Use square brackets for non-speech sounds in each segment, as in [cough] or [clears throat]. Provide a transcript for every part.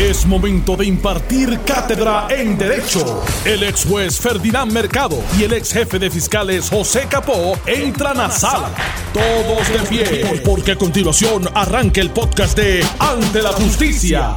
Es momento de impartir cátedra en Derecho. El ex juez Ferdinand Mercado y el ex jefe de fiscales José Capó entran a sala. Todos de pie, porque a continuación arranca el podcast de Ante la Justicia.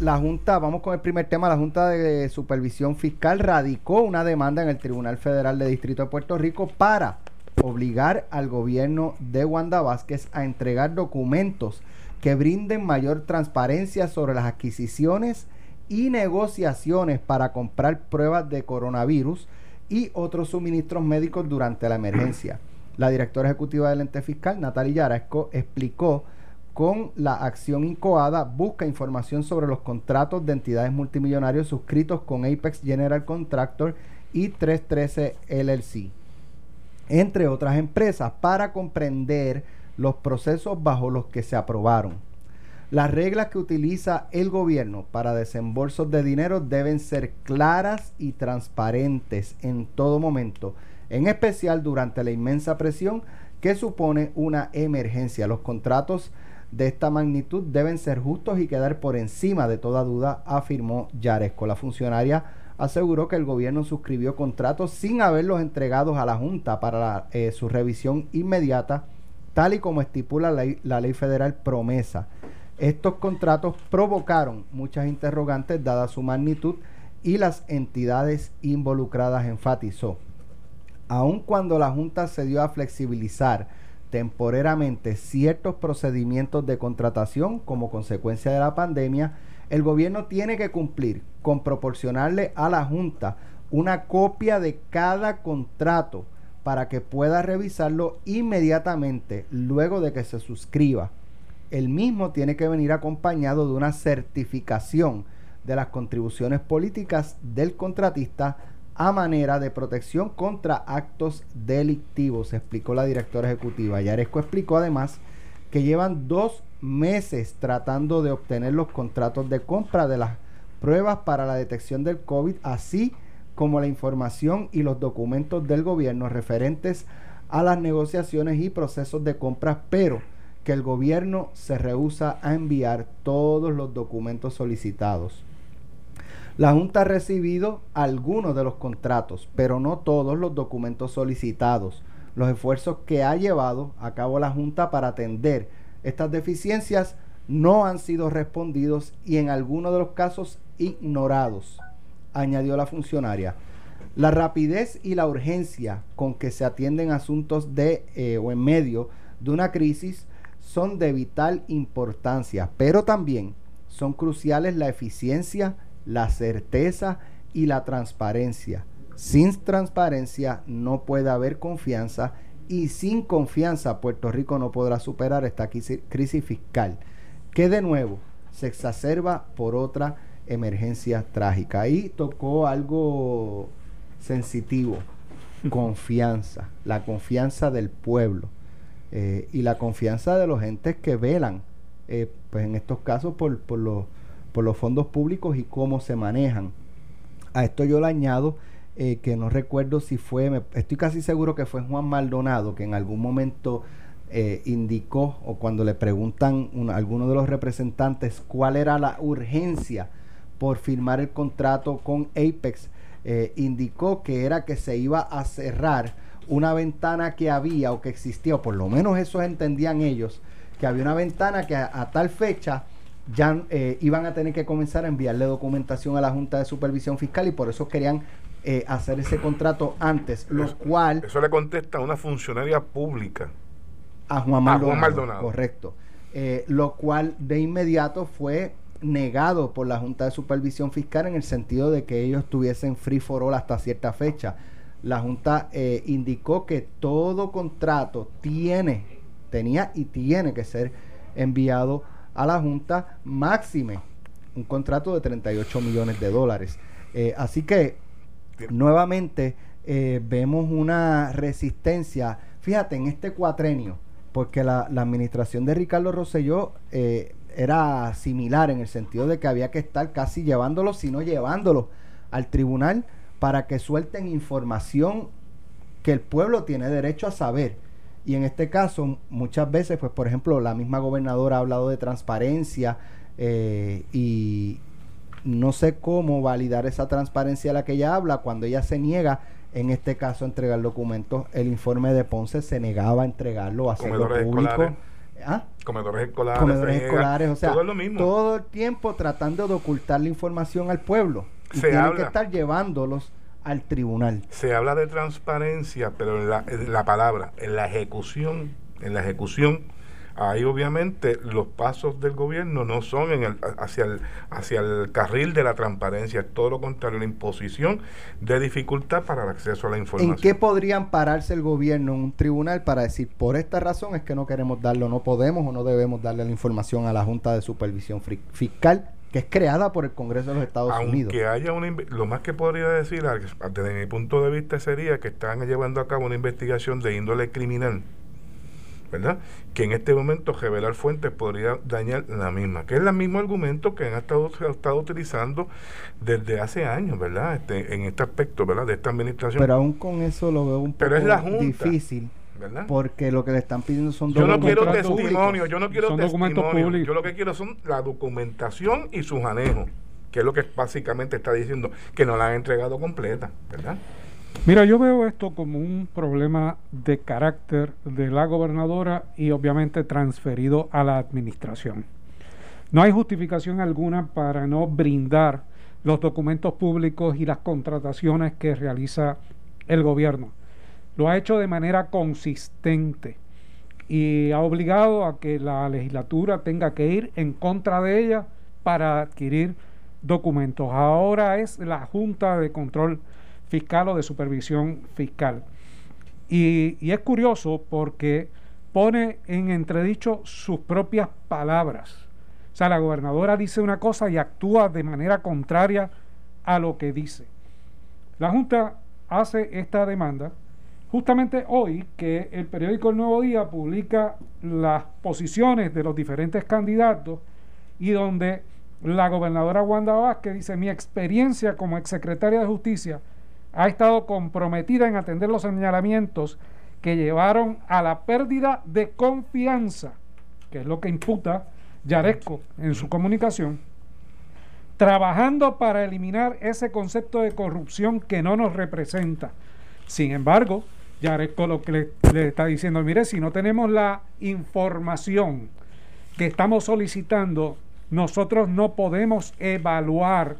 La Junta, vamos con el primer tema, la Junta de Supervisión Fiscal radicó una demanda en el Tribunal Federal de Distrito de Puerto Rico para obligar al gobierno de Wanda Vázquez a entregar documentos que brinden mayor transparencia sobre las adquisiciones y negociaciones para comprar pruebas de coronavirus y otros suministros médicos durante la emergencia. La directora ejecutiva del ente fiscal, Natalia Yarasco, explicó con la acción incoada busca información sobre los contratos de entidades multimillonarios suscritos con Apex General Contractor y 313 LLC, entre otras empresas, para comprender los procesos bajo los que se aprobaron. Las reglas que utiliza el gobierno para desembolsos de dinero deben ser claras y transparentes en todo momento, en especial durante la inmensa presión que supone una emergencia. Los contratos de esta magnitud deben ser justos y quedar por encima de toda duda, afirmó Yaresco. La funcionaria aseguró que el gobierno suscribió contratos sin haberlos entregados a la Junta para eh, su revisión inmediata tal y como estipula la ley, federal promesa. Estos contratos provocaron muchas interrogantes dada su magnitud y las entidades involucradas enfatizó. Aun cuando la Junta se dio a flexibilizar temporariamente ciertos procedimientos de contratación como consecuencia de la pandemia, el gobierno tiene que cumplir con proporcionarle a la Junta una copia de cada contrato para que pueda revisarlo inmediatamente luego de que se suscriba. El mismo tiene que venir acompañado de una certificación de las contribuciones políticas del contratista a manera de protección contra actos delictivos, explicó la directora ejecutiva. Yaresco explicó además que llevan dos meses tratando de obtener los contratos de compra de las pruebas para la detección del COVID, así como la información y los documentos del gobierno referentes a las negociaciones y procesos de compras, pero que el gobierno se rehúsa a enviar todos los documentos solicitados. La Junta ha recibido algunos de los contratos, pero no todos los documentos solicitados. Los esfuerzos que ha llevado a cabo la Junta para atender estas deficiencias no han sido respondidos y en algunos de los casos ignorados añadió la funcionaria. La rapidez y la urgencia con que se atienden asuntos de eh, o en medio de una crisis son de vital importancia, pero también son cruciales la eficiencia, la certeza y la transparencia. Sin transparencia no puede haber confianza y sin confianza Puerto Rico no podrá superar esta crisis fiscal, que de nuevo se exacerba por otra emergencia trágica. Ahí tocó algo sensitivo, confianza, la confianza del pueblo eh, y la confianza de los entes que velan, eh, pues en estos casos por, por, los, por los fondos públicos y cómo se manejan. A esto yo le añado eh, que no recuerdo si fue, estoy casi seguro que fue Juan Maldonado que en algún momento indicó o cuando le preguntan a alguno de los representantes cuál era la urgencia por firmar el contrato con Apex, eh, indicó que era que se iba a cerrar una ventana que había o que existía, o por lo menos eso entendían ellos, que había una ventana que a, tal fecha ya eh, iban a tener que comenzar a enviarle documentación a la Junta de Supervisión Fiscal y por eso querían eh, hacer ese contrato antes, lo cual... Eso le contesta a una funcionaria pública. A Juan Maldonado. Correcto. lo cual de inmediato fue negado por la Junta de Supervisión Fiscal en el sentido de que ellos tuviesen free for all hasta cierta fecha. La Junta eh, indicó que todo contrato tiene, tenía y tiene que ser enviado a la Junta máxime un contrato de 38 millones de dólares. Eh, así que nuevamente eh, vemos una resistencia, fíjate, en este cuatrenio, porque la, la administración de Ricardo Rosselló era similar en el sentido de que había que estar casi llevándolo, sino llevándolo al tribunal para que suelten información que el pueblo tiene derecho a saber. Y en este caso, muchas veces, pues por ejemplo, la misma gobernadora ha hablado de transparencia eh, y, no sé cómo validar esa transparencia a la que ella habla cuando ella se niega en este caso a entregar documentos. El informe de Ponce se negaba a entregarlo, a hacerlo público. ¿Ah? Comedores escolares. Comedores escolares, o sea, todo, lo mismo. todo el tiempo tratando de ocultar la información al pueblo. Y se tienen que estar llevándolos al tribunal. Se habla de transparencia, pero en la, en la palabra, en la ejecución, en la ejecución ahí obviamente los pasos del gobierno no son en el, hacia, el, hacia el carril de la transparencia, es todo lo contrario, la imposición de dificultad para el acceso a la información. ¿En qué podrían pararse el gobierno en un tribunal para decir, por esta razón es que no queremos darlo, no podemos o no debemos darle la información a la Junta de Supervisión Fiscal? que es creada por el Congreso de los Estados Unidos. Aunque haya una lo más que podría decir desde mi punto de vista sería que están llevando a cabo una investigación de índole criminal ¿verdad? Que en este momento revelar fuentes podría dañar la misma, que es el mismo argumento que han estado, estado utilizando desde hace años, ¿verdad? Este, en este aspecto, ¿verdad? De esta administración. Pero aún con eso lo veo un poco difícil. ¿verdad? Porque lo que le están pidiendo son Yo no quiero testimonio, yo no quiero testimonio. Yo lo que quiero son la documentación y sus anejos, que es lo que básicamente está diciendo, que no la han entregado completa, ¿verdad? Mira, yo veo esto como un problema de carácter de la gobernadora y obviamente transferido a la administración. No hay justificación alguna para no brindar los documentos públicos y las contrataciones que realiza el gobierno. Lo ha hecho de manera consistente y ha obligado a que la legislatura tenga que ir en contra de ella para adquirir documentos. Ahora es la Junta de Control fiscal o de supervisión fiscal. Y, es curioso porque pone en entredicho sus propias palabras. O sea, la gobernadora dice una cosa y actúa de manera contraria a lo que dice. La Junta hace esta demanda justamente hoy que el periódico El Nuevo Día publica las posiciones de los diferentes candidatos y donde la gobernadora Wanda Vázquez dice mi experiencia como exsecretaria de Justicia ha estado comprometida en atender los señalamientos que llevaron a la pérdida de confianza, que es lo que imputa Yaresco en su comunicación, trabajando para eliminar ese concepto de corrupción que no nos representa. Sin embargo, Yaresco lo que le, le está diciendo, mire, si no tenemos la información que estamos solicitando, nosotros no podemos evaluar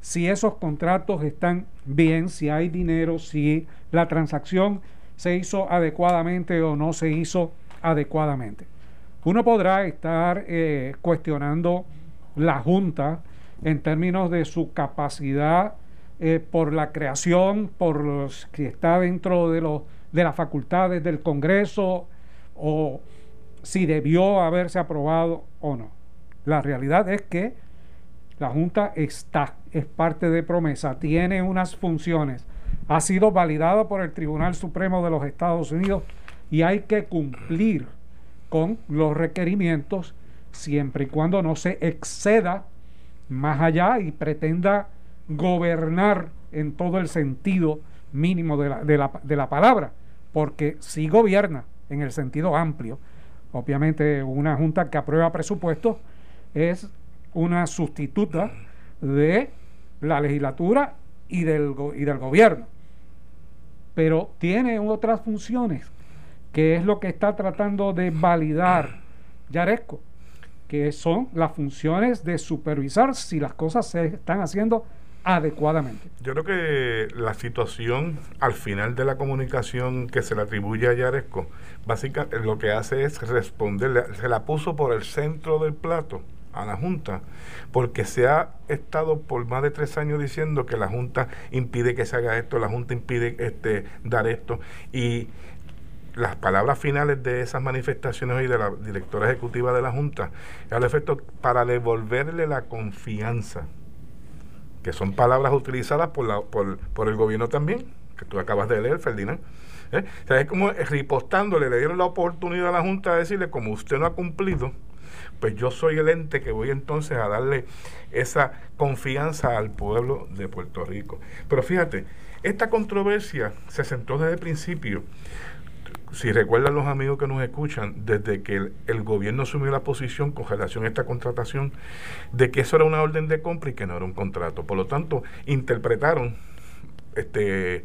si esos contratos están bien, si hay dinero, si la transacción se hizo adecuadamente o no se hizo adecuadamente. Uno podrá estar eh, cuestionando la Junta en términos de su capacidad eh, por la creación, por los que está dentro de, los, de las facultades del Congreso o si debió haberse aprobado o no. La realidad es que la Junta está, es parte de promesa, tiene unas funciones, ha sido validada por el Tribunal Supremo de los Estados Unidos y hay que cumplir con los requerimientos siempre y cuando no se exceda más allá y pretenda gobernar en todo el sentido mínimo de la, de la, de la palabra, porque si gobierna en el sentido amplio, obviamente una junta que aprueba presupuestos es una sustituta de la legislatura y del, y del gobierno. Pero tiene otras funciones, que es lo que está tratando de validar Yaresco, que son las funciones de supervisar si las cosas se están haciendo adecuadamente. Yo creo que la situación al final de la comunicación que se le atribuye a Yaresco, básicamente lo que hace es responderle, se la puso por el centro del plato a la Junta, porque se ha estado por más de tres años diciendo que la Junta impide que se haga esto, la Junta impide este, dar esto, y las palabras finales de esas manifestaciones hoy de la directora ejecutiva de la Junta, al efecto para devolverle la confianza, que son palabras utilizadas por, la, por, por el gobierno también, que tú acabas de leer, Ferdinand. ¿eh? O sea, es como ripostándole, le dieron la oportunidad a la Junta de decirle, como usted no ha cumplido, pues yo soy el ente que voy entonces a darle esa confianza al pueblo de Puerto Rico. Pero fíjate, esta controversia se sentó desde el principio si recuerdan los amigos que nos escuchan, desde que el, gobierno asumió la posición con relación a esta contratación, de que eso era una orden de compra y que no era un contrato. Por lo tanto, interpretaron este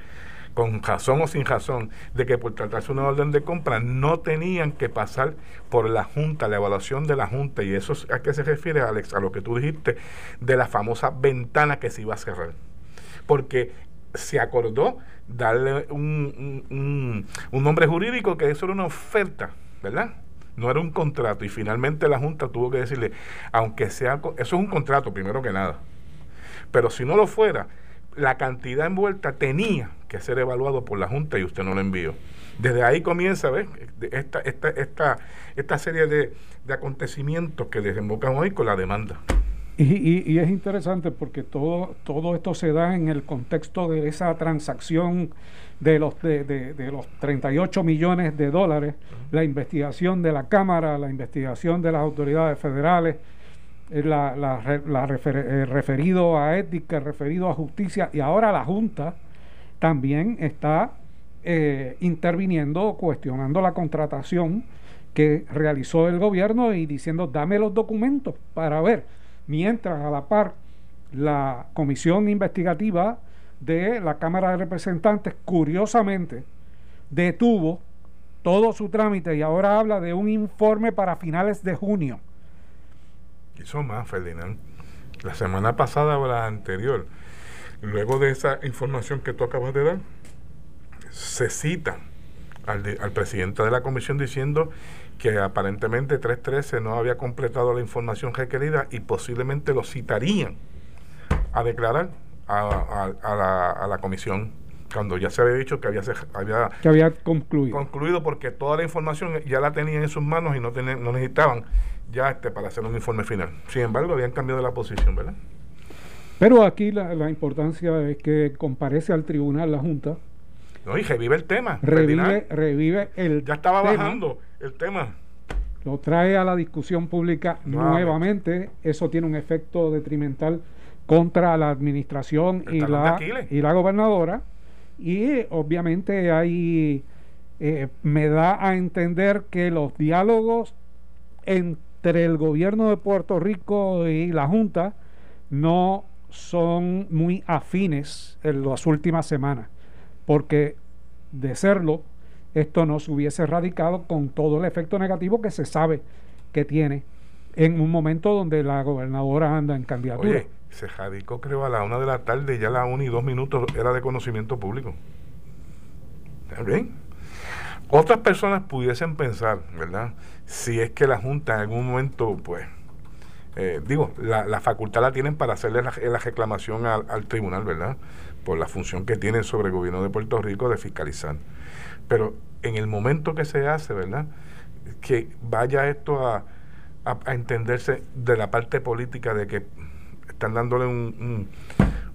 con razón o sin razón, de que por tratarse una orden de compra no tenían que pasar por la Junta, la evaluación de la Junta, y eso a qué se refiere, Alex, a lo que tú dijiste, de la famosa ventana que se iba a cerrar. Porque se acordó darle un, un, un, nombre jurídico que eso era una oferta, ¿verdad? No era un contrato. Y finalmente la Junta tuvo que decirle, aunque sea, eso es un contrato primero que nada. Pero si no lo fuera, la cantidad envuelta tenía que ser evaluado por la Junta y usted no lo envió. Desde ahí comienza ¿ves? Esta, esta, esta, esta serie de, de acontecimientos que desembocan hoy con la demanda. Y, y, es interesante porque todo, todo esto se da en el contexto de esa transacción de los, de, de, los 38 millones de dólares, la investigación de la Cámara, la investigación de las autoridades federales, eh, la, la, eh, referido a ética, referido a justicia y ahora la Junta también está eh, interviniendo, cuestionando la contratación que realizó el gobierno y diciendo dame los documentos para ver mientras a la par la comisión investigativa de la Cámara de Representantes curiosamente detuvo todo su trámite y ahora habla de un informe para finales de junio. Hizo más, Ferdinand. La semana pasada o la anterior, luego de esa información que tú acabas de dar, se cita al, al presidente de la comisión diciendo que aparentemente 313 no había completado la información requerida y posiblemente lo citarían a declarar a, la, a la, comisión cuando ya se había dicho que había, había, que había concluido. concluido porque toda la información ya la tenían en sus manos y no, no necesitaban ya este para hacer un informe final. Sin embargo, habían cambiado la posición, ¿verdad? Pero aquí la, la importancia es que comparece al tribunal la Junta no, y revive el tema. Revive, revive el Ya estaba bajando el tema. Lo trae a la discusión pública nuevamente. Eso tiene un efecto detrimental contra la administración y la, y la gobernadora. Y obviamente hay, eh, me da a entender que los diálogos entre el gobierno de Puerto Rico y la Junta no son muy afines en las últimas semanas porque de serlo, esto no se hubiese radicado con todo el efecto negativo que se sabe que tiene en un momento donde la gobernadora anda en candidatura. Oye, se radicó creo a la una de la tarde, ya la una y dos minutos era de conocimiento público. bien? Otras personas pudiesen pensar, ¿verdad? Si es que la Junta en algún momento, pues, eh, digo, la, facultad la tienen para hacerle la, reclamación al, al tribunal, ¿verdad? por la función que tiene sobre el gobierno de Puerto Rico de fiscalizar. Pero en el momento que se hace, ¿verdad? Que vaya esto a, a, entenderse de la parte política de que están dándole un,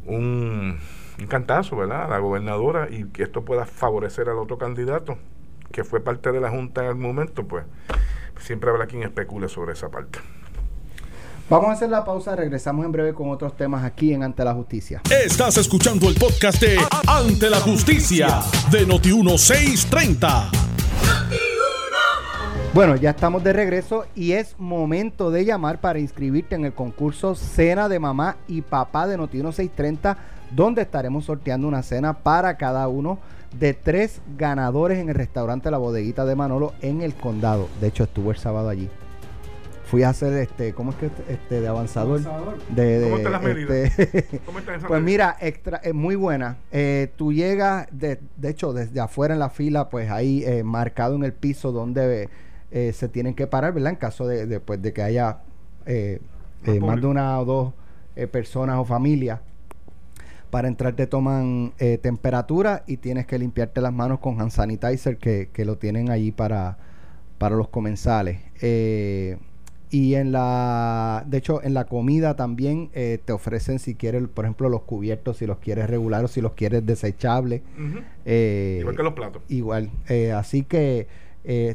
un, un, cantazo, ¿verdad? A la gobernadora y que esto pueda favorecer al otro candidato que fue parte de la Junta en el momento, pues siempre habrá quien especule sobre esa parte. Vamos a hacer la pausa, regresamos en breve con otros temas aquí en Ante la Justicia. Estás escuchando el podcast de Ante la Justicia de Noti1630. Bueno, ya estamos de regreso y es momento de llamar para inscribirte en el concurso Cena de Mamá y Papá de Noti1630, donde estaremos sorteando una cena para cada uno de tres ganadores en el restaurante La Bodeguita de Manolo en el condado. De hecho, estuvo el sábado allí fui a hacer este, ¿cómo es que este de avanzador? De, de, ¿Cómo están las? Este, [laughs] ¿Cómo pues mira, extra, es muy buena. Eh, tú llegas, de, de hecho, desde afuera en la fila, pues ahí eh, marcado en el piso donde eh, se tienen que parar, ¿verdad? En caso de, de, pues, de que haya más de una o dos personas o familias. Para entrar te toman temperatura y tienes que limpiarte las manos con hand sanitizer que, que lo tienen allí para, para los comensales. Eh, y en la, de hecho, en la comida también eh, te ofrecen si quieres, por ejemplo, los cubiertos, si los quieres regular o si los quieres desechables. Eh, igual que los platos. Igual. Eh, así que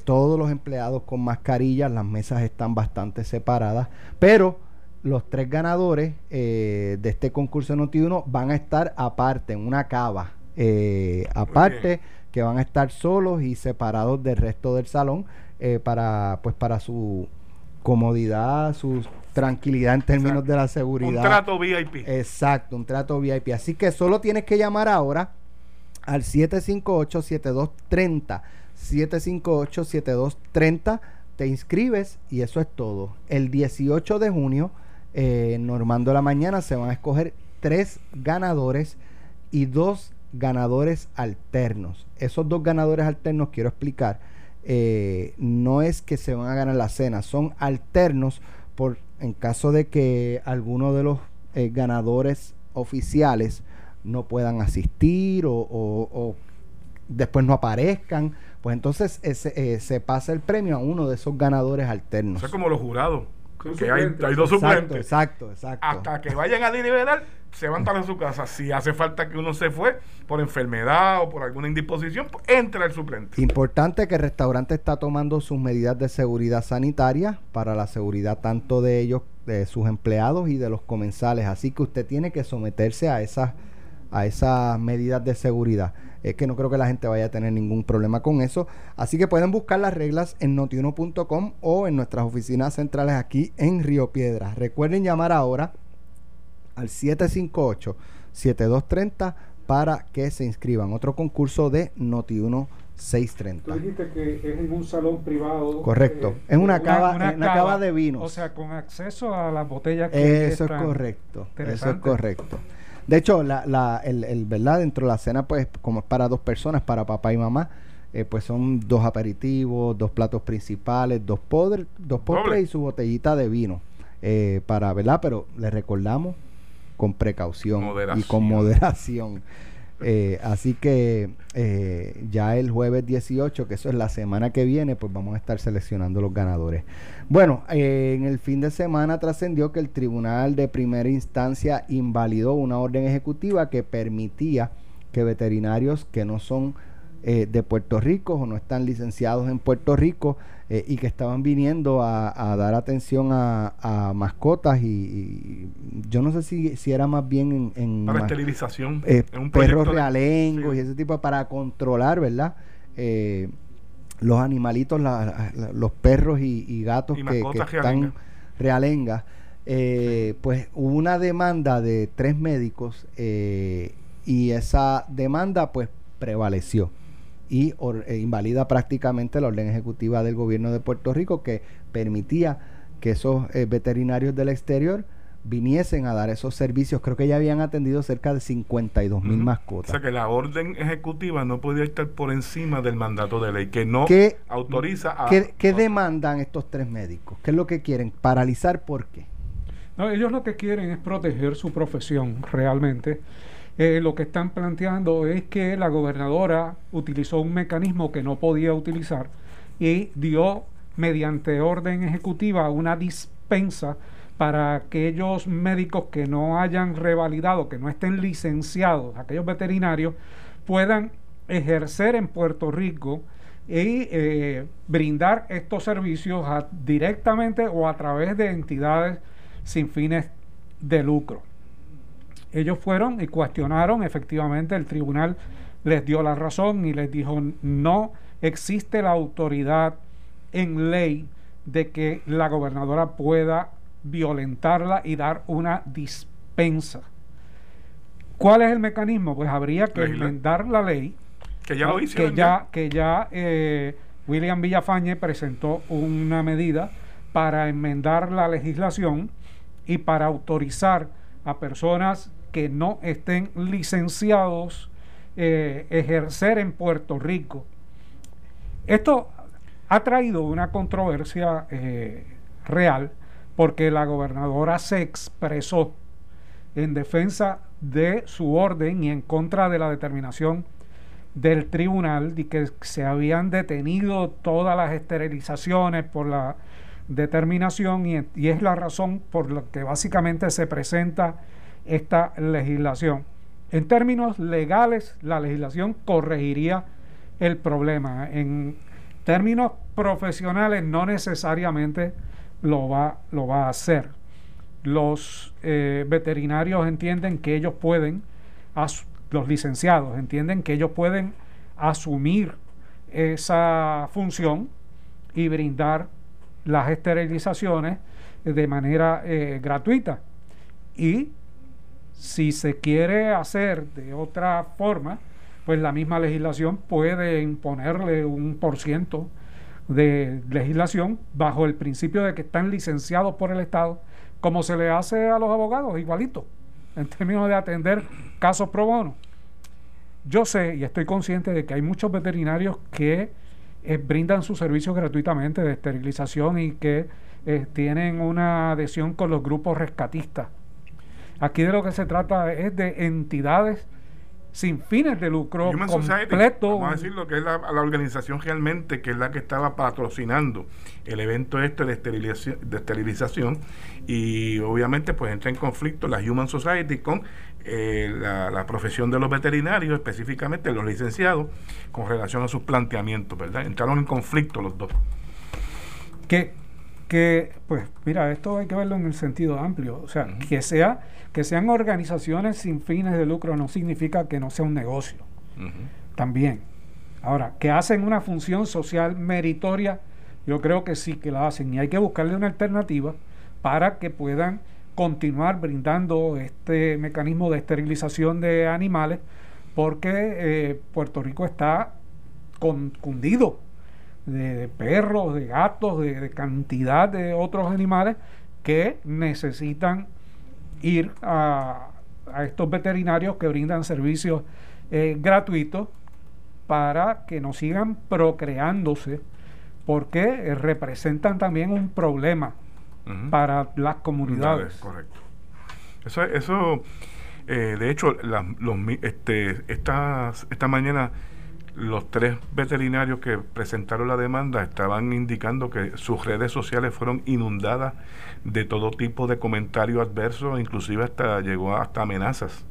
todos los empleados con mascarillas, las mesas están bastante separadas, pero los tres ganadores de este concurso Noti1 van a estar aparte, en una cava, aparte, que que van a estar solos y separados del resto del salón para pues para su comodidad, su tranquilidad en términos de la seguridad. Un trato VIP. Exacto, un trato VIP. Así que solo tienes que llamar ahora al 758-7230. 758-7230. Te inscribes y eso es todo. El 18 de junio, eh, Normando la Mañana, se van a escoger tres ganadores y dos ganadores alternos. Esos dos ganadores alternos, quiero explicar, eh, no es que se van a ganar la cena, son alternos por en caso de que alguno de los eh, ganadores oficiales no puedan asistir o, después no aparezcan, pues entonces ese, eh, se pasa el premio a uno de esos ganadores alternos. O sea, como los jurados, que hay, dos suplentes. Exacto, exacto, Hasta que vayan a deliberar, se van para su casa. Si hace falta que uno se fue por enfermedad o por alguna indisposición, pues entra el suplente. Importante que el restaurante está tomando sus medidas de seguridad sanitaria para la seguridad tanto de ellos, de sus empleados y de los comensales. Así que usted tiene que someterse a esas a esas medidas de seguridad. Es que no creo que la gente vaya a tener ningún problema con eso. Así que pueden buscar las reglas en notiuno.com o en nuestras oficinas centrales aquí en Río Piedras. Recuerden llamar ahora al 758-7230 para que se inscriban. Otro concurso de Notiuno 630. Tú dijiste que es en un salón privado. Correcto. Eh, es una, cava, una, cava, de vinos. O sea, con acceso a las botellas que Eso es correcto. Eso es correcto. De hecho, la, la, el, el, ¿verdad? Dentro de la cena, pues, como es para dos personas, para papá y mamá, eh, pues son dos aperitivos, dos platos principales, dos, podres, dos postres y su botellita de vino. Eh, para, ¿verdad? Pero les recordamos con precaución y con moderación. Eh, así que eh, ya el jueves 18, que eso es la semana que viene, pues vamos a estar seleccionando los ganadores. Bueno, eh, en el fin de semana trascendió que el Tribunal de Primera Instancia invalidó una orden ejecutiva que permitía que veterinarios que no son de Puerto Rico o no están licenciados en Puerto Rico eh, y que estaban viniendo a, dar atención a, mascotas y, yo no sé si, si era más bien en, para esterilización eh, perros realengos y ese tipo para controlar verdad los animalitos los perros y, gatos que, están realengas. pues hubo una demanda de tres médicos y esa demanda pues prevaleció y e invalida prácticamente la orden ejecutiva del gobierno de Puerto Rico que permitía que esos eh, veterinarios del exterior viniesen a dar esos servicios. Creo que ya habían atendido cerca de 52 mil mascotas. O sea que la orden ejecutiva no podía estar por encima del mandato de ley, que no autoriza a... ¿qué, ¿Qué, demandan estos tres médicos? ¿Qué es lo que quieren? ¿Paralizar por qué? No, ellos lo que quieren es proteger su profesión realmente eh, lo que están planteando es que la gobernadora utilizó un mecanismo que no podía utilizar y dio mediante orden ejecutiva una dispensa para aquellos médicos que no hayan revalidado, que no estén licenciados, aquellos veterinarios, puedan ejercer en Puerto Rico y eh, brindar estos servicios directamente o a través de entidades sin fines de lucro. Ellos fueron y cuestionaron, efectivamente el tribunal les dio la razón y les dijo no existe la autoridad en ley de que la gobernadora pueda violentarla y dar una dispensa. ¿Cuál es el mecanismo? Pues habría que enmendar la ley. Que ya lo Que ya, que ya eh, William Villafañe presentó una medida para enmendar la legislación y para autorizar a personas que no estén licenciados eh, ejercer en Puerto Rico. Esto ha traído una controversia eh, real porque la gobernadora se expresó en defensa de su orden y en contra de la determinación del tribunal de que se habían detenido todas las esterilizaciones por la determinación y, y es la razón por la que básicamente se presenta esta legislación. En términos legales, la legislación corregiría el problema. En términos profesionales, no necesariamente lo va, lo va a hacer. Los eh, veterinarios entienden que ellos pueden, los licenciados entienden que ellos pueden asumir esa función y brindar las esterilizaciones de manera eh, gratuita. Y si se quiere hacer de otra forma, pues la misma legislación puede imponerle un por ciento de legislación bajo el principio de que están licenciados por el Estado, como se le hace a los abogados, igualito, en términos de atender casos pro bono. Yo sé y estoy consciente de que hay muchos veterinarios que eh, brindan sus servicios gratuitamente de esterilización y que eh, tienen una adhesión con los grupos rescatistas. Aquí de lo que se trata es de entidades sin fines de lucro completo. vamos a decir lo que es la, organización realmente que es la que estaba patrocinando el evento este de esterilización, de esterilización y obviamente pues entra en conflicto la Human Society con eh, la, profesión de los veterinarios, específicamente los licenciados, con relación a sus planteamientos, ¿verdad? Entraron en conflicto los dos. Que, que pues mira, esto hay que verlo en el sentido amplio, o sea, que sea que sean organizaciones sin fines de lucro no significa que no sea un negocio. También. Ahora, que hacen una función social meritoria, yo creo que sí que la hacen y hay que buscarle una alternativa para que puedan continuar brindando este mecanismo de esterilización de animales porque eh, Puerto Rico está cundido de, perros, de gatos, de, cantidad de otros animales que necesitan ir a, estos veterinarios que brindan servicios eh, gratuitos para que no sigan procreándose porque eh, representan también un problema para las comunidades. Correcto. Eso, eso eh, de hecho, los, este, esta, esta mañana los tres veterinarios que presentaron la demanda estaban indicando que sus redes sociales fueron inundadas de todo tipo de comentarios adversos, inclusive hasta llegó hasta amenazas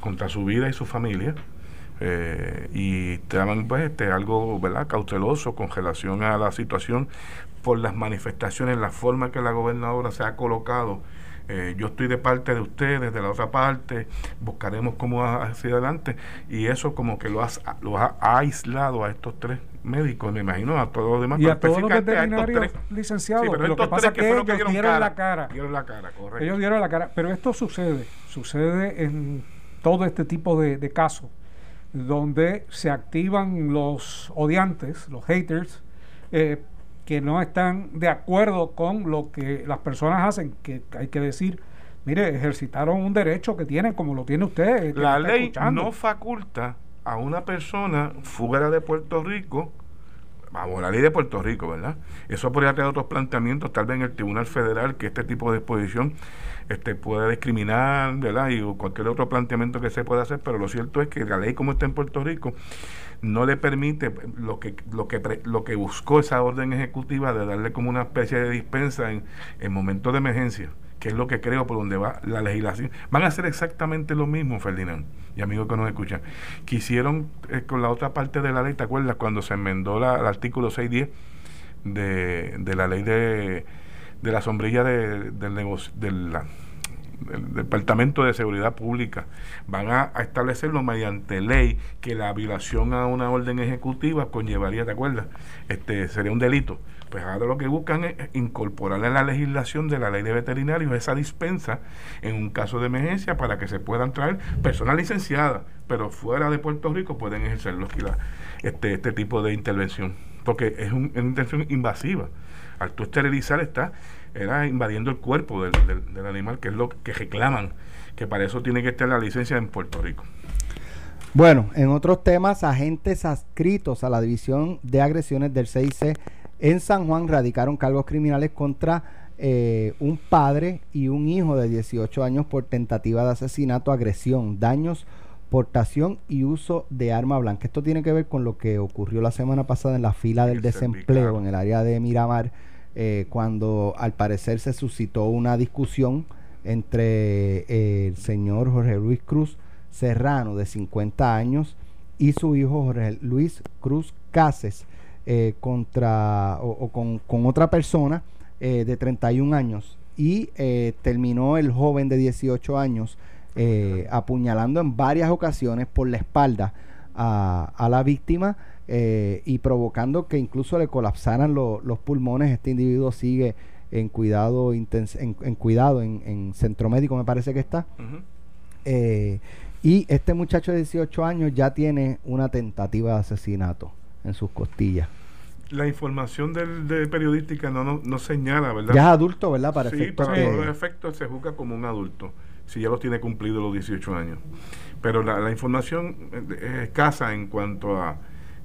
contra su vida y su familia. Eh, y estaban pues este, algo ¿verdad? cauteloso con relación a la situación por las manifestaciones, la forma que la gobernadora se ha colocado eh, yo estoy de parte de ustedes, de la otra parte, buscaremos cómo hacia adelante y eso como que lo, has, lo ha aislado a estos tres médicos, me imagino, a todos los demás. Y a todos los veterinarios licenciados. lo que pasa es que, ellos dieron, la cara. Dieron la cara, correcto. Ellos dieron la cara, pero esto sucede, sucede en todo este tipo de, de casos donde se activan los odiantes, los haters, eh, que no están de acuerdo con lo que las personas hacen, que hay que decir, mire, ejercitaron un derecho que tienen como lo tiene usted. La ley no faculta a una persona fuera de Puerto Rico, vamos, la ley de Puerto Rico, ¿verdad? Eso podría tener otros planteamientos, tal vez en el Tribunal Federal, que este tipo de exposición este, puede discriminar, ¿verdad? Y cualquier otro planteamiento que se pueda hacer, pero lo cierto es que la ley como está en Puerto Rico no le permite lo que lo que lo que buscó esa orden ejecutiva de darle como una especie de dispensa en, en momentos de emergencia que es lo que creo por donde va la legislación. Van a hacer exactamente lo mismo Ferdinand y amigos que nos escuchan. Que hicieron eh, con la otra parte de la ley te acuerdas cuando se enmendó la, el artículo 610 de, de la ley de, de la sombrilla de, del negocio de la el Departamento de Seguridad Pública van a, establecerlo mediante ley que la violación a una orden ejecutiva conllevaría, ¿te acuerdas? Este sería un delito. Pues ahora lo que buscan es incorporar en la legislación de la ley de veterinarios esa dispensa en un caso de emergencia para que se puedan traer personas licenciadas, pero fuera de Puerto Rico pueden ejercer este, este tipo de intervención, porque es, un, una intervención invasiva. Al tú esterilizar está era invadiendo el cuerpo del, del, animal, que es lo que reclaman, que para eso tiene que estar la licencia en Puerto Rico. Bueno, en otros temas, agentes adscritos a la División de Agresiones del CIC en San Juan radicaron cargos criminales contra eh, un padre y un hijo de 18 años por tentativa de asesinato, agresión, daños, portación y uso de arma blanca. Esto tiene que ver con lo que ocurrió la semana pasada en la fila del desempleo en el área de Miramar eh, cuando al parecer se suscitó una discusión entre eh, el señor Jorge Luis Cruz Serrano, de 50 años, y su hijo Jorge Luis Cruz Cases, eh, contra, o, con, con, otra persona de 31 años. Y terminó el joven de 18 años apuñalando en varias ocasiones por la espalda a, la víctima eh, y provocando que incluso le colapsaran los pulmones. Este individuo sigue en cuidado en, en, cuidado en, centro médico me parece que está eh, y este muchacho de 18 años ya tiene una tentativa de asesinato en sus costillas la información del, de periodística no, no, señala, ¿verdad? Ya es adulto, ¿verdad? Para sí, para los efectos se juzga como un adulto, si ya lo tiene cumplido los 18 años. Pero la, la información es escasa en cuanto a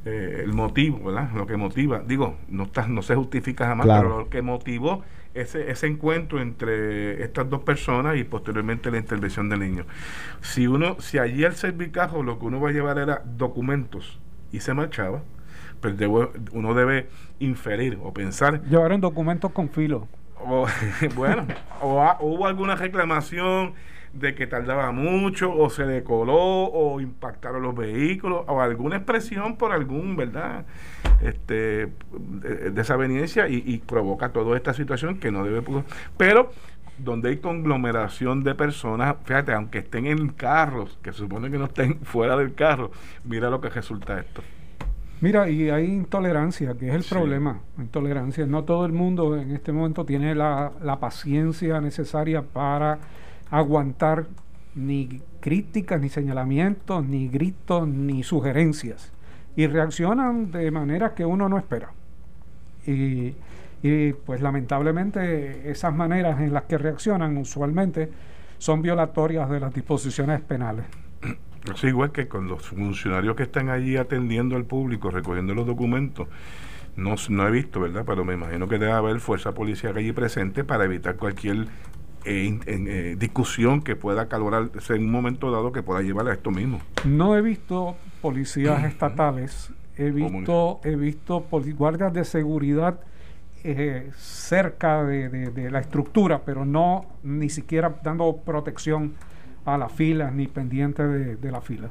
eh, el motivo, ¿verdad? Lo que motiva, digo, no, está, no se justifica jamás, pero lo que motivó ese, ese encuentro entre estas dos personas y posteriormente la intervención del niño. Si uno, si allí el servicajo lo que uno va a llevar era documentos y se marchaba, pues uno debe inferir o pensar. Llevaron documentos con filo. O, [laughs] bueno, o hubo alguna reclamación de que tardaba mucho o se decoló o impactaron los vehículos o alguna expresión por algún, ¿verdad? Este, desaveniencia y, y provoca toda esta situación que no debe... Pero donde hay conglomeración de personas, fíjate, aunque estén en carros, que se supone que no estén [laughs] fuera del carro, mira lo que resulta esto. Mira, y hay intolerancia, que es el problema, intolerancia. No todo el mundo en este momento tiene la, la paciencia necesaria para aguantar ni críticas, ni señalamientos, ni gritos, ni sugerencias. Y reaccionan de maneras que uno no espera. Y, pues lamentablemente esas maneras en las que reaccionan usualmente son violatorias de las disposiciones penales. [clears throat] Sí, igual que con los funcionarios que están allí atendiendo al público, recogiendo los documentos, no, no he visto, ¿verdad? Pero me imagino que debe haber fuerza policial allí presente para evitar cualquier en, eh, discusión que pueda calorarse en un momento dado que pueda llevar a esto mismo. No he visto policías estatales, he visto, he visto guardias de seguridad eh, cerca de, la estructura, pero no ni siquiera dando protección a las filas ni pendiente de, la fila.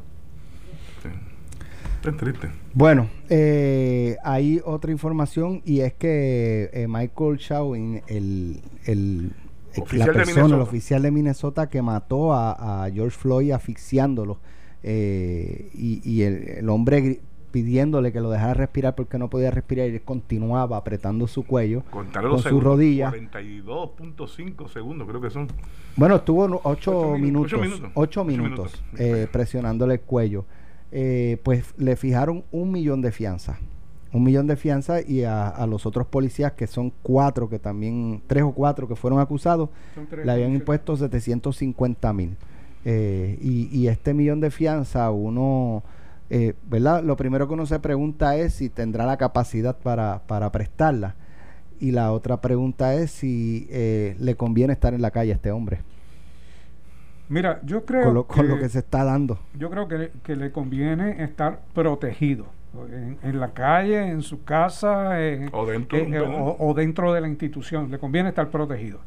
Es triste. Bueno, eh, hay otra información y es que Michael Shawin, el, el la persona, el oficial de Minnesota que mató a, George Floyd asfixiándolo eh, y, el, hombre pidiéndole que lo dejara respirar porque no podía respirar y él continuaba apretando su cuello con su rodilla. 42.5 segundos creo que son. Bueno estuvo 8, minutos 8 minutos, eh, presionándole el cuello. Eh, pues le fijaron un millón de fianza un millón de fianza y a, los otros policías que son cuatro que también tres o cuatro que fueron acusados le habían impuesto 750 mil. Eh, y, este millón de fianza uno eh, verdad lo primero que uno se pregunta es si tendrá la capacidad para, para prestarla. Y la otra pregunta es si eh, le conviene estar en la calle a este hombre. Mira, yo creo con lo que, con lo que se está dando. Yo creo que, que le conviene estar protegido en, la calle, en su casa eh, o, dentro, eh, o, dentro de la institución. Le conviene estar protegido.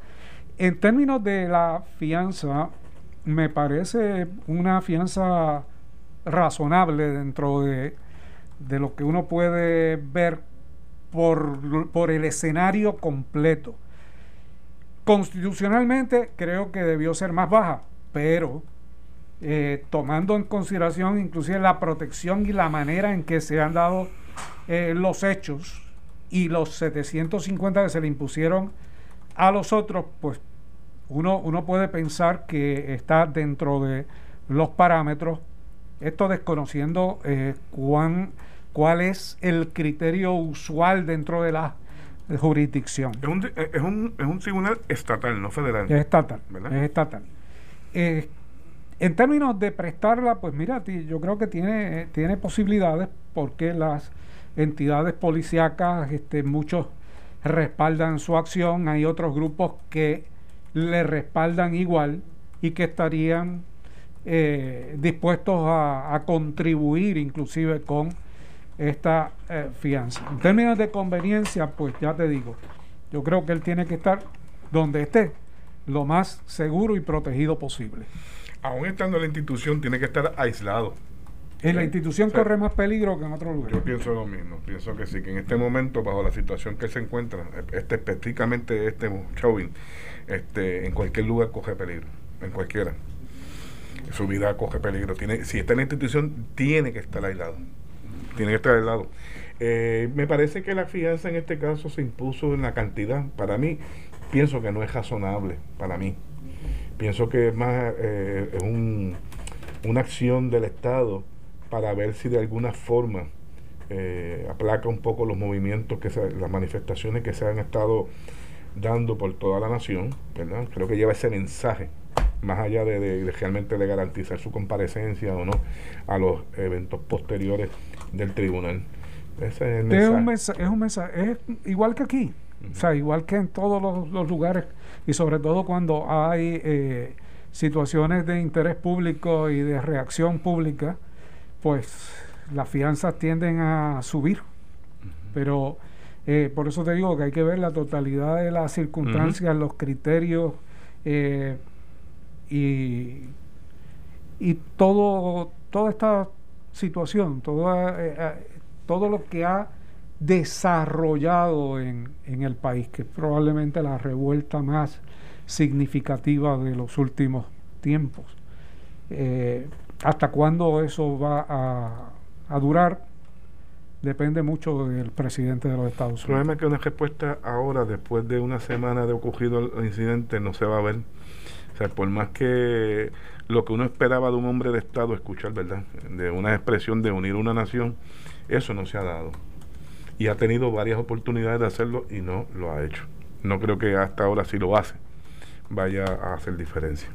En términos de la fianza, me parece una fianza razonable dentro de, de lo que uno puede ver por, por el escenario completo. Constitucionalmente creo que debió ser más baja, pero eh, tomando en consideración inclusive la protección y la manera en que se han dado eh, los hechos y los 750 que se le impusieron a los otros, pues uno, uno puede pensar que está dentro de los parámetros, esto desconociendo eh, cuán, cuál es el criterio usual dentro de la jurisdicción. Es un, es un, es un tribunal estatal, no federal. Es estatal. Es estatal. En términos de prestarla, pues mira, yo creo que tiene, tiene posibilidades porque las entidades policíacas, este, muchos respaldan su acción, hay otros grupos que le respaldan igual y que estarían eh, dispuestos a, contribuir inclusive con esta eh, fianza. En términos de conveniencia, pues ya te digo, yo creo que él tiene que estar donde esté, lo más seguro y protegido posible aún estando en la institución, tiene que estar aislado. En la institución corre más peligro que en otro lugar. Yo pienso lo mismo, pienso que sí, que en este momento, bajo la situación que se encuentra, este, específicamente este Chauvin, este, en cualquier lugar coge peligro, en cualquiera. su vida coge peligro. Tiene, si está en la institución, tiene que estar aislado. Tiene que estar aislado. Eh, me parece que la fianza en este caso se impuso en la cantidad. Para mí, pienso que no es razonable, para mí. Pienso que es más, eh, es un, una acción del Estado para ver si de alguna forma eh, aplaca un poco los movimientos, que se, las manifestaciones que se han estado dando por toda la nación, ¿verdad? Creo que lleva ese mensaje, más allá de, realmente de garantizar su comparecencia o no a los eventos posteriores del tribunal. Ese es, un mensaje, es un mensaje, es igual que aquí, o sea, igual que en todos los, lugares y sobre todo cuando hay eh, situaciones de interés público y de reacción pública, pues las fianzas tienden a subir. Pero eh, por eso te digo que hay que ver la totalidad de las circunstancias, los criterios eh, y, y todo, toda esta situación, toda, todo lo que ha desarrollado en, en el país, que es probablemente la revuelta más significativa de los últimos tiempos. ¿Hasta cuándo eso va a, a durar depende mucho del presidente de los Estados Unidos. El problema es que una respuesta ahora, después de una semana de ocurrido el incidente, no se va a ver. O sea, por más que lo que uno esperaba de un hombre de Estado escuchar, ¿verdad? De una expresión de unir una nación, eso no se ha dado. Y ha tenido varias oportunidades de hacerlo y no lo ha hecho. No creo que hasta ahora, si lo hace, vaya a hacer diferencia.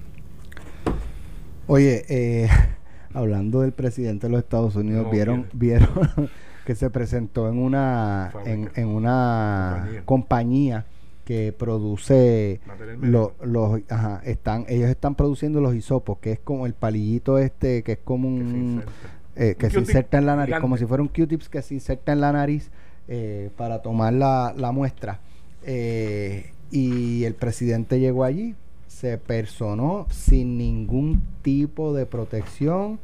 Oye, eh, [laughs] hablando del presidente de los Estados Unidos, vieron, vieron [laughs] que se presentó en una en, una compañía, que produce los ajá, están ellos están produciendo los hisopos que es como el palillito este que es como un que se inserta, eh, en la nariz como si fuera un Q-tips que se inserta en la nariz eh, para tomar la, la muestra eh, y el presidente llegó allí se personó sin ningún tipo de protección,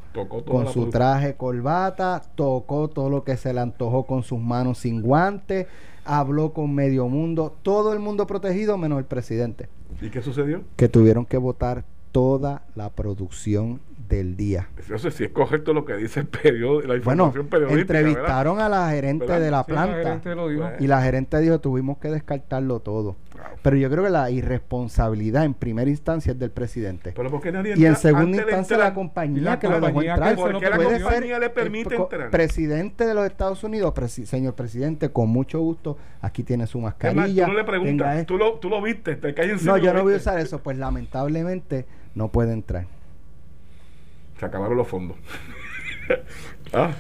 con su traje corbata, tocó todo lo que se le antojó con sus manos sin guantes, habló con medio mundo, todo el mundo protegido menos el presidente. ¿Y qué sucedió? Que tuvieron que votar toda la producción del día. No sé si es correcto lo que dice el periódico, la información bueno, Entrevistaron a la gerente de la planta y la gerente dijo tuvimos que descartarlo todo. Pero yo creo que la irresponsabilidad en primera instancia es del presidente. y en segunda instancia la compañía que lo dejó entrar. Porque la compañía le permite entrar. Presidente de los Estados Unidos, señor presidente, con mucho gusto, aquí tiene su mascarilla. tú no le preguntas, tú lo, tú lo viste, te caes No, yo no voy a usar eso, pues lamentablemente no puede entrar. Se acabaron los fondos. [laughs] ah.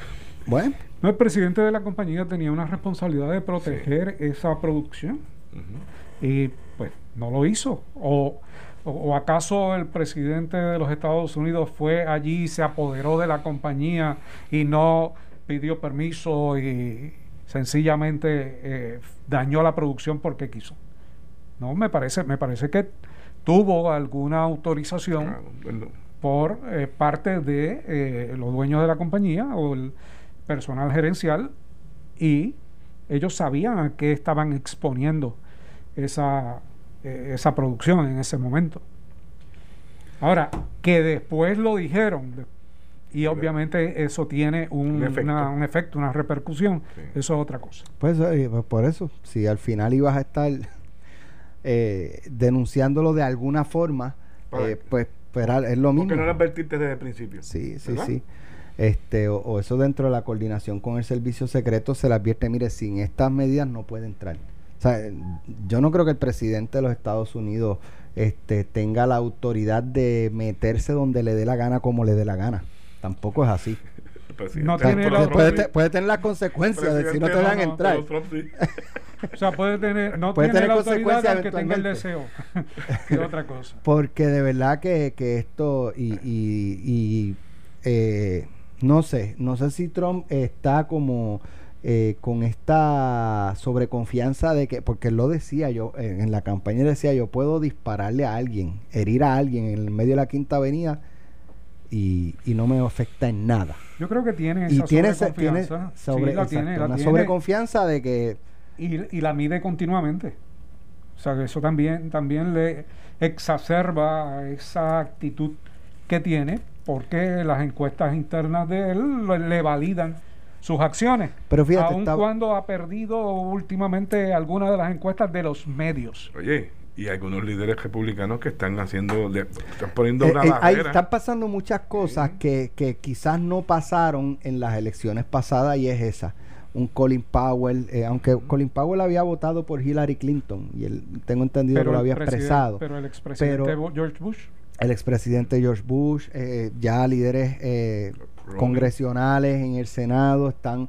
Bueno. No, el presidente de la compañía tenía una responsabilidad de proteger esa producción. Y pues no lo hizo. O, o, acaso el presidente de los Estados Unidos fue allí se apoderó de la compañía y no pidió permiso y sencillamente eh, dañó la producción porque quiso. No, me parece, me parece que tuvo alguna autorización por eh, parte de eh, los dueños de la compañía o el personal gerencial y ellos sabían a qué estaban exponiendo esa, eh, esa producción en ese momento. Ahora, que después lo dijeron, y obviamente eso tiene un, efecto. Una, repercusión, eso es otra cosa. Pues, pues, por eso, si al final ibas a estar denunciándolo de alguna forma, pues es lo mismo. Porque no lo advertiste desde el principio. Sí, sí, sí. Este, o, eso dentro de la coordinación con el servicio secreto se le advierte, mire, sin estas medidas no puede entrar. O sea, yo no creo que el presidente de los Estados Unidos este, tenga la autoridad de meterse donde le dé la gana como le dé la gana. Tampoco es así. No tiene la puede, puede, tener las consecuencias de si no te dejan entrar. [laughs] o sea, puede tener, no puede tener la autoridad que tenga el deseo. [laughs] es otra cosa. Porque de verdad que, que esto y, y, y eh, no sé, no sé si Trump está como eh, con esta sobreconfianza de que, porque él lo decía yo, en la campaña decía yo puedo dispararle a alguien, herir a alguien en el medio de la quinta avenida y, y no me afecta en nada. Yo creo que tiene esa y tiene, sobreconfianza. sobre, la tiene, una sobreconfianza de que... Y, y, la mide continuamente. O sea, que eso también, también le exacerba esa actitud que tiene porque las encuestas internas de él le validan sus acciones, Pero fíjate, aun está- cuando ha perdido últimamente algunas de las encuestas de los medios. Oye, y algunos líderes republicanos que están haciendo, de- están poniendo Eh, una eh, ahí están pasando muchas cosas que, que quizás no pasaron en las elecciones pasadas y es esa. Un Colin Powell, eh, aunque Colin Powell había votado por Hillary Clinton y él, tengo entendido que lo había expresado. Pero el expresidente Pero- George Bush. el expresidente George Bush, eh, ya líderes eh, congresionales en el Senado están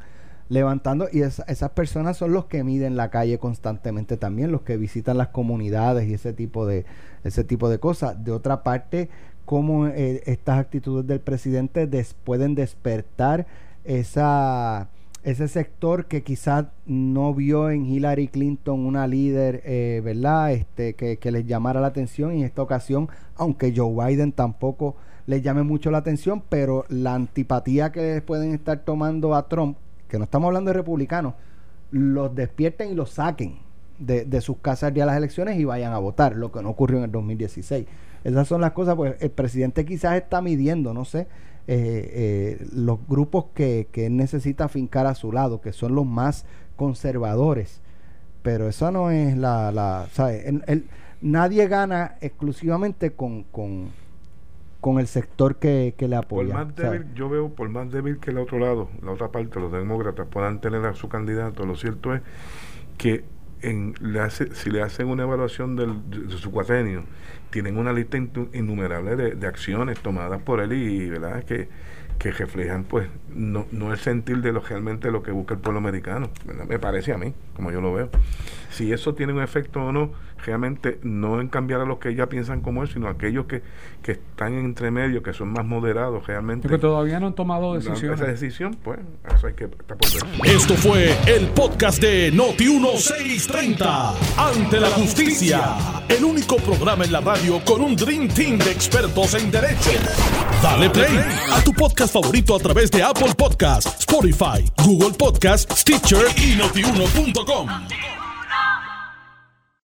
levantando y esa- esas personas son los que miden la calle constantemente también, los que visitan las comunidades y ese tipo de ese tipo de cosas. De otra parte, cómo eh, estas actitudes del presidente des- pueden despertar esa ese sector que quizás no vio en Hillary Clinton una líder, eh, ¿verdad? Este, que, que les llamara la atención y en esta ocasión, aunque Joe Biden tampoco les llame mucho la atención, pero la antipatía que pueden estar tomando a Trump, que no estamos hablando de republicanos, los despierten y los saquen de, de sus casas ya las elecciones y vayan a votar, lo que no ocurrió en el 2016. Esas son las cosas, pues el presidente quizás está midiendo, no sé, eh, eh, los grupos que, que necesita fincar a su lado, que son los más conservadores. Pero eso no es la... la ¿sabes? Él- nadie gana exclusivamente con, con, con el sector que, que le Por apoya. más ¿sabes? débil, yo veo por más débil que el otro lado, la otra parte, los demócratas puedan tener a su candidato, lo cierto es que en, le hace, si le hacen una evaluación del- de, de su cuatrenio, tienen una lista innumerable de, de acciones tomadas por él y verdad que, que reflejan pues no, no el sentir de lo realmente lo que busca el pueblo americano, ¿verdad? me parece a mí, como yo lo veo. Si eso tiene un efecto o no, realmente no en cambiar a los que ya piensan como él, sino a aquellos que, que están entre medio, que son más moderados realmente. Porque todavía no han tomado La- decisiones. Esa decisión, pues, eso hay que estar por ver. Esto fue el podcast de Noti 1630. Ante la justicia. El único programa en la radio con un Dream Team de expertos en derecho. Dale play a tu podcast favorito a través de Apple Podcasts, Spotify, Google Podcasts, Stitcher y notiuno.com.